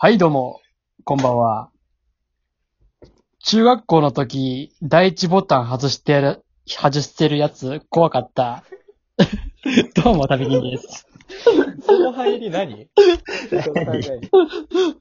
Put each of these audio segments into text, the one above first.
はい、どうも、こんばんは。中学校の時、第一ボタン外してやる、外してるやつ、怖かった。どうも、旅人です。その入り何？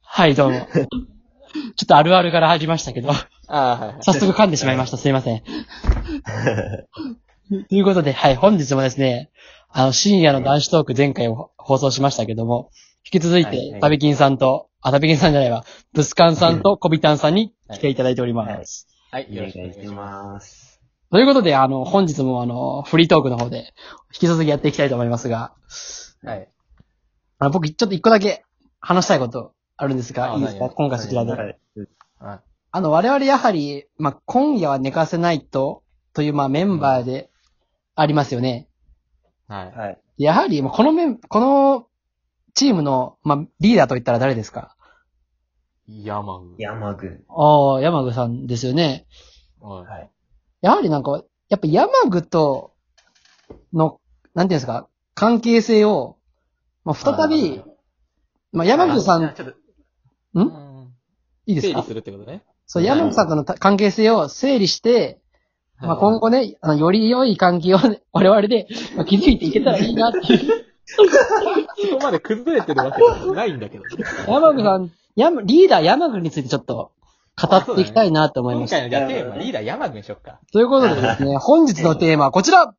はい、どうも。ちょっとあるあるから入りましたけど、ああ、はいはい。早速噛んでしまいました。すいません。ということで、はい、本日もですね、あの、深夜の男子トーク前回を放送しましたけども、引き続いて旅金さんと、あ、旅金さんじゃないわ、ブスカンさんとコビタンさんに来ていただいております。はい、およろしくお願いしまます。ということで、あの、本日もあの、フリートークの方で、引き続きやっていきたいと思いますが、す。はい。あの、僕、ちょっと一個だけ話したいことあるんですが、あいいですか？何今回そちらで。はい。ああの、我々やはり、まあ、今夜は寝かせないと、という、まあ、メンバーでありますよね。はい。はい。やはり、まあこのメン、この、チームの、まあ、リーダーといったら誰ですか？山具。山具。ああ、山具さんですよね。はい。はい。やはりなんか、やっぱ山具との、なんていうんですか、関係性を、まあ、再び、まあ、山具さん、ちょっと、ん？んいいですか？整理するってことね。そう、山具さんとのた関係性を整理して、まあ、今後ね、あの、より良い関係をね、我々で、まあ、築いていけたらいいなっていう。そこまで崩れてるわけじゃないんだけど。山具さん、山、リーダー山具についてちょっと語っていきたいなと思います。今回のじゃあテーマ、リーダー山具にしよっか。ということでですね、本日のテーマはこちら。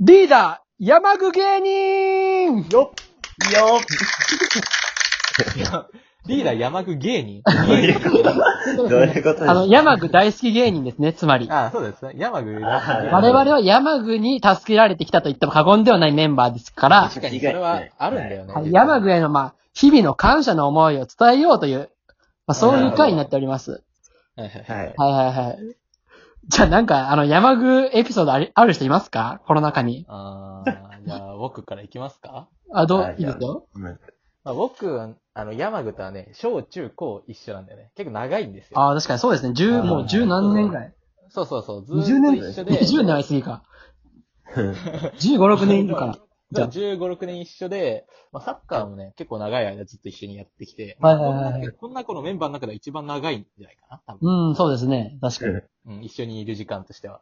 リーダー山具芸人。よいいよっリーダー山具芸人？どういうこと？あの、山具大好き芸人ですね、つまり。ああ、そうですね。山具。あ我々は山具に助けられてきたと言っても過言ではないメンバーですから、確かにそれはあるんだよね。はい山具への、まあ、日々の感謝の思いを伝えようという、まあ、そういう回になっております。はいはいはい。はいはいはい。じゃあなんか、あの、山具エピソードありある人いますか？この中に。ああ、じゃあ僕からいきますか？あ、どう？あ、いいですよ。うんまあ、僕は、あの、山具とはね、小中高一緒なんだよね。結構長いんですよ。ああ、確かにそうですね。十、もう十何年ぐらい。そうそうそう。ず20ーっ年と一緒で。20年は言い過ぎか。15、6年いるかな。じゃあ15、6年一緒で、まあ、サッカーもね、結構長い間ずっと一緒にやってきて、はいはいはいはいこんなこんな子のメンバーの中では一番長いんじゃないかな、多分。うん、そうですね。確かに。うん、一緒にいる時間としては。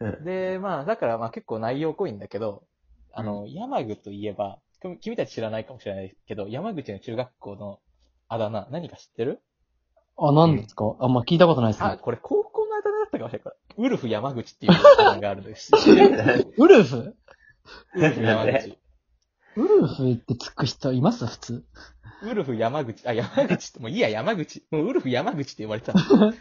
うんで、まあ、だからまあ結構内容濃いんだけど、あの、山口といえば、君君たち知らないかもしれないけど、山口の中学校のあだ名、何か知ってる？あ、何ですか？あんま聞いたことないですあ、ね。これ高校のあだ名だったかもしれない。これウルフ山口っていうあだ名があるんです。ウルフ？ウルフ山口。ウルフってつく人います？普通。ウルフ山口、あ、山口って、もういいや、山口。もうウルフ山口って言われてたの。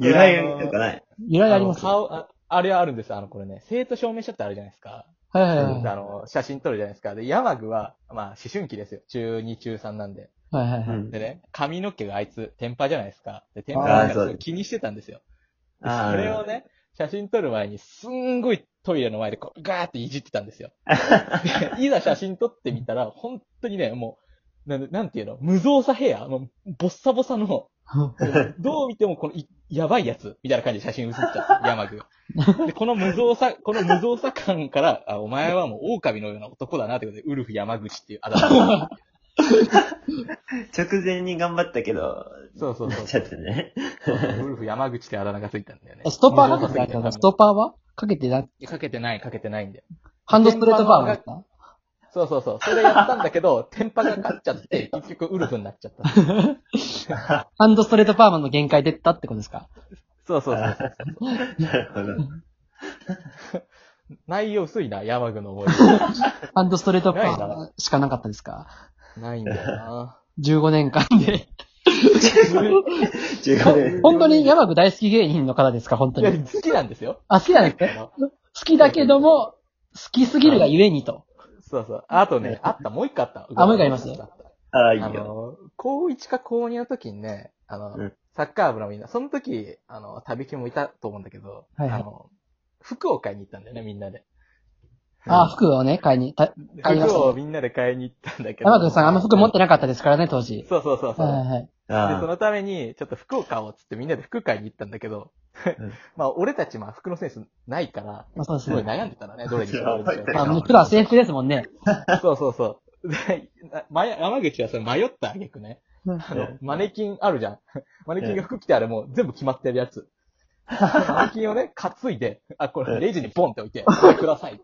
由来とかない。由来あります？はの顔あ、あれはあるんです。あの、これね、生徒証明書ってあるじゃないですか。いはいはい。あの、写真撮るじゃないですか。で、山具は、まあ、思春期ですよ。中2、中3なんで。はいはいはい。うんでね、髪の毛があいつ、テンパじゃないですか。で、テンパあがーそうすごい気にしてたんですよ。それをね、写真撮る前に、すんごいトイレの前でこう、ガーっていじってたんですよ。でいざ写真撮ってみたら、本当にね、もう、なんなんていうの？無造作ヘア？もう、ボッサボサの、どう見てもこのい、やばいやつ、みたいな感じで写真写っちゃった、山具が。で、この無造作、この無造作感から、あ、お前はもう狼のような男だなってことで、ウルフ山口っていうあだ名が。直前に頑張ったけど、そうそうそう。ちょっとね。そうそうウルフ山口ってあだ名がついたんだよね。ストッパーか？けてないですかストッパーは？かけてないかけてない、かけてないんだよ。ハンドストレートパーマですかそうそうそう。それやったんだけど、テンパが勝っちゃって、結局ウルフになっちゃった。ハンドストレートパーマの限界出たってことですか？そうそうそう。なるほど。内容薄いな、山具の思い ハンドストレートパーマしかなかったですか？出。ないんだよな。15年間で。15年。本当に山具大好き芸人の方ですか？本当に。好きなんですよ。あ、好きなんですか？好きだけども、好きすぎるがゆえにと。そうそう。あとね、あった、もう一個あった。あもう一個ありますあったああ、いいあよ。の、高1か高2の時にね、あの、うんサッカー部のみんな、その時、あの、旅木もいたと思うんだけど、はいはいあの、服を買いに行ったんだよね、みんなで。あ、服をね、買いに。た買いました服をみんなで買いに行ったんだけど。山口さんあんま服持ってなかったですからね、当時。そうそうそうそう。はいはいはい。で、そあのために、ちょっと服を買おうっつってみんなで服買いに行ったんだけど、うん まあ、俺たち、まあ、服のセンスないから、まあそうですすごいね。悩んでたのね、どれにしよう、どれにしようあ、もう普段制服ですもんね。そうそうそう。でま山口はそれ迷った挙句ね。あの、マネキンあるじゃん。マネキンが服着てあれもう全部決まってるやつ。マネキンをね、担いで、あ、これレジにポンって置いて、これください。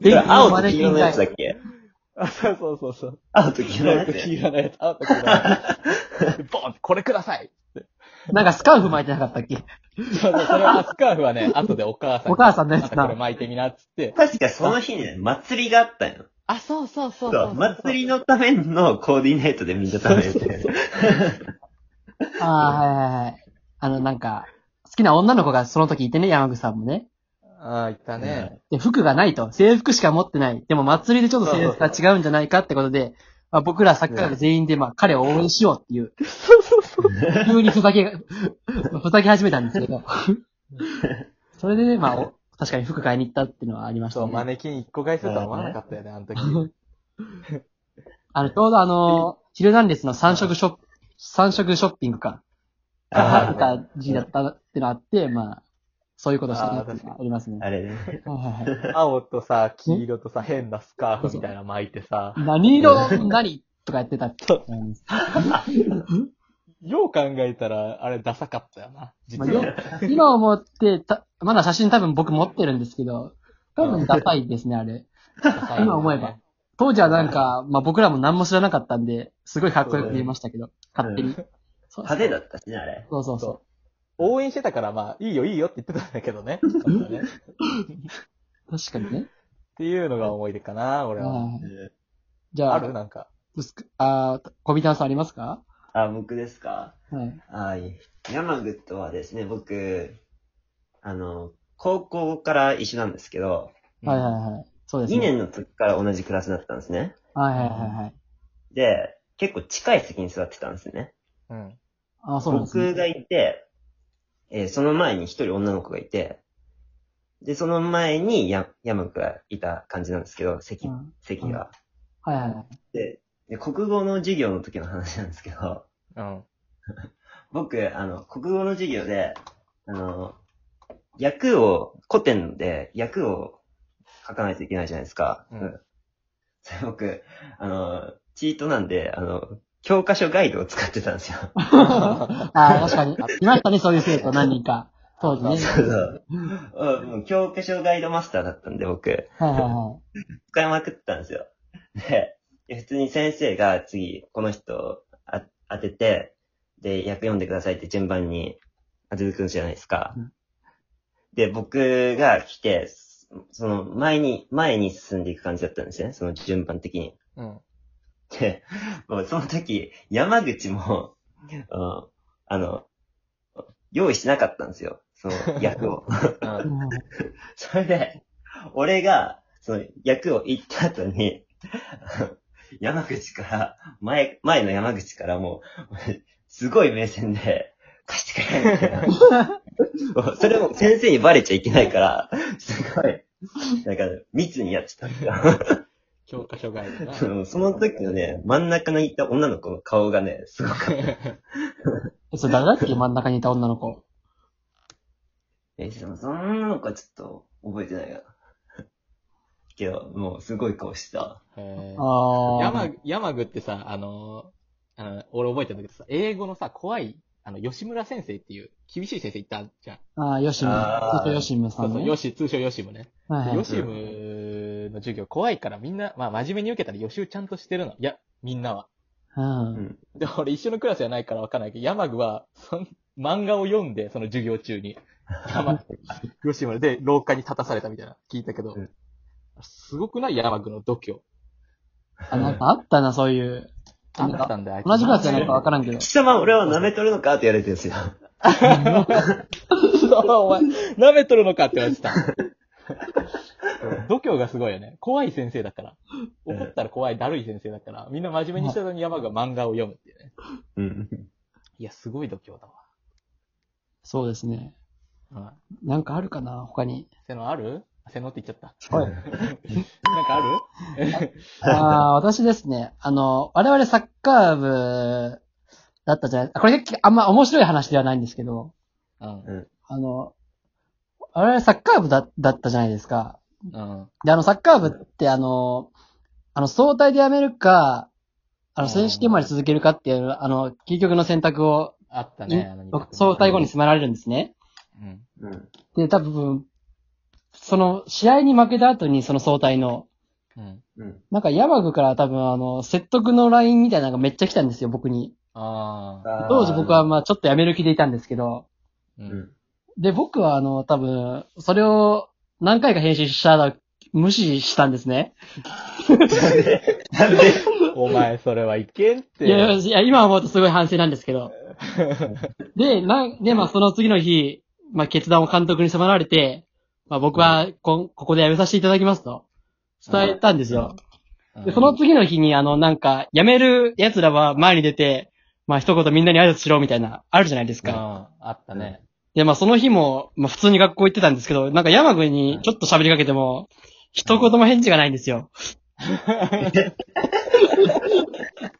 それ青と黄色のやつだっけ？あ、そうそうそうそう。青と黄色の青とやつ黄色のやつ、青と黄色のやつ。で ボンって、これください。なんかスカーフ巻いてなかったっけそうそう、それはスカーフはね、後でお母さんに。お母さんのやつなこれ巻いてみなっつって。確かその日ね、祭りがあったよ。あ、そうそうそうそう、祭りのためのコーディネートでみんな食べてて。ああ、はいはいはい。あの、なんか、好きな女の子がその時いてね、山口さんもね。ああ、いたね。で、服がないと。制服しか持ってない。でも祭りでちょっと制服が違うんじゃないかってことで、まあ、僕らサッカー部全員で、まあ、彼を応援しようっていう。急にふざけ、ふざけ始めたんですけど。それでね、まあ、お確かに服買いに行ったっていうのはありましたそう、ね。マネキン一個買いするとは思わなかったよね、あの時。あの、ちょうどあの、ヒルナンデスの三色ショップ、三色ショッピングか。があった時期だったってのあって、まあ、そういうことしてありますね。あれね。はいはいはい 青とさ、黄色とさ、変なスカーフみたいなの巻いてさ、何色？何？とかやってたって思います。よう考えたら、あれダサかったよな、実まあ。今思ってた、まだ写真多分僕持ってるんですけど、多分ダサいですね、あれ。今思えば。当時はなんか、まあ僕らも何も知らなかったんで、すごいかっこよく見えましたけど、勝手に。派手だったしね、あれ。そうそうそそう。応援してたから、まあ、いいよいいよって言ってたんだけどね。ね。確かにね。ていうのが思い出かな、俺は。はいじゃあ、ある？なんか。あー、小ビタンさんありますか？あ、僕ですか？はい。はい。山口はですね、僕、あの、高校から一緒なんですけど、はいはいはい。そうですね。2年の時から同じクラスだったんですね。はいはいはいはい。で、結構近い席に座ってたんですね。うん。あー、そうなんですね。僕がいて、えーその前に一人女の子がいて、で、その前にや山口がいた感じなんですけど、席、うん席が。はいはいはい。でで、国語の授業の時の話なんですけど、うん。僕、あの、国語の授業で、あの、役を、古典で役を書かないといけないじゃないですか。うんそれ僕、あの、チートなんで、あの、教科書ガイドを使ってたんですよ。ああ、確かに。いましたね、そういう生徒何人か。当時ね。そうそう。うん教科書ガイドマスターだったんで、僕、はいはいは使いまくってたんですよ。で、で普通に先生が次、この人あ当てて、で、役読んでくださいって順番に当ててくるじゃないですかうん。で、僕が来て、その前に、前に進んでいく感じだったんですね。その順番的に。うん。で、もうその時、山口も、うんあの、用意しなかったんですよ。その役を。それで、俺が、その役を言った後に、山口から、前、前の山口からもう、すごい目線で、貸してくれみたいな。それも先生にバレちゃいけないから、すごい、なんか、密にやってたんだよ。教科書ガイドな。そのその時のね、真ん中にいた女の子の顔がね、すごかった。え、それ誰だっけ真ん中にいた女の子。え、でもその女の子はちょっと覚えてないな。けど、もうすごい顔してた。へーああ。山、山具ってさ、あのー、あの、俺覚えてるんだけどさ、英語のさ、怖い、あの、吉村先生っていう、厳しい先生いたじゃん。ああ、ヨシム。あーずっとヨシムさそうんそう、ね。ヨシ、通称ヨシムね。はいはいヨシムの授業怖いからみんな、まあ真面目に受けたら予習ちゃんとしてるの。いや、みんなは。うん。で、俺一緒のクラスじゃないからわかんないけど、山具は、そん、漫画を読んで、その授業中に。山、吉村で廊下に立たされたみたいな、聞いたけどうん、すごくない？山具の度胸。あ、なんかあったな、そういう。あったんだ同じクラスじゃないかわからんけど。貴様、俺は舐めとるのかって言われてるんですよ。そう、お前、舐めとるのかって言われてた。度胸がすごいよね。怖い先生だから。怒ったら怖い、だるい先生だから、みんな真面目にしたのに山が漫画を読むっていうね。うん。いや、すごい度胸だそうですね。わ。うん。なんかあるかな、他に。瀬野ある？瀬野って言っちゃった。はい。なんかある？ああ、私ですね。あの、我々サッカー部だったじゃない？これあんま面白い話ではないんですけど、うん。あの、我々サッカー部だだったじゃないですか。うん。で、あの、サッカー部ってあの、あの、相対でやめるか、あの、うん選手権まで続けるかっていう、あの、究極の選択を、あったね。あの僕相対後に迫られるんですね。うん。うん。で、多分、その、試合に負けた後にその相対の、うん。うん。なんか山具から多分あの、説得の LINE みたいなのがめっちゃ来たんですよ、僕に。ああ。当時僕はまあちょっとやめる気でいたんですけど、う。うんん。で、僕はあの、多分、それを何回か編集したら無視したんですね。なんでお前、それはいけんって。いやいや、いや今思うとすごい反省なんですけど。で、なん、で、まあその次の日、まあ決断を監督に迫られて、まあ僕はこ、ここでやめさせていただきますと、伝えたんですよ。うんで、その次の日にあの、なんか、辞める奴らは前に出て、まあ一言みんなに挨拶しろみたいな、あるじゃないですうん、か。あったね。で、まあその日も、まあ普通に学校行ってたんですけど、なんか山口にちょっと喋りかけても、一言も返事がないんですよ。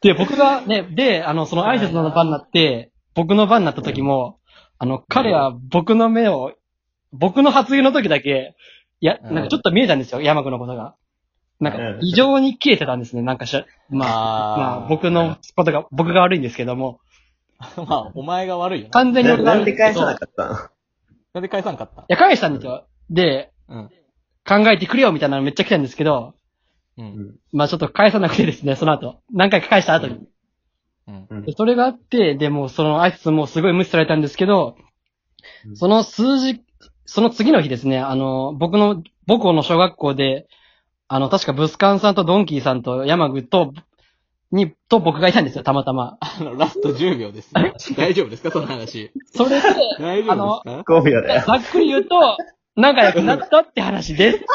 で、僕がね、で、あの、その挨拶の番になって、僕の番になった時も、あの、彼は僕の目を、僕の発言の時だけ、いや、なんかちょっと見えたんですよ、山口のことが。なんかうん、異常に消えてたんですね、なんかしゃ、まあ、まあ、僕のことが、僕が悪いんですけども、まあ、お前が悪いよな。完全にな僕がなんで返さなかった？のなんで返さんかった？や、返したんですよ。で、うん。考えてくれよみたいなのめっちゃ来たんですけど、う。うんん。まあちょっと返さなくてですね、その後。何回か返した後に。うん。うんでそれがあって、でもうその挨拶もすごい無視されたんですけどう、んその数字、その次の日ですね、あの、僕の、母校の小学校で、あの、確かブスカンさんとドンキーさんと山口と、に、と僕がいたんですよ、たまたま。あの、ラスト10秒です。大丈夫ですか？その話。それで、大丈夫ですか？5秒だよ。ざっくり言うと、仲良くなったって話です。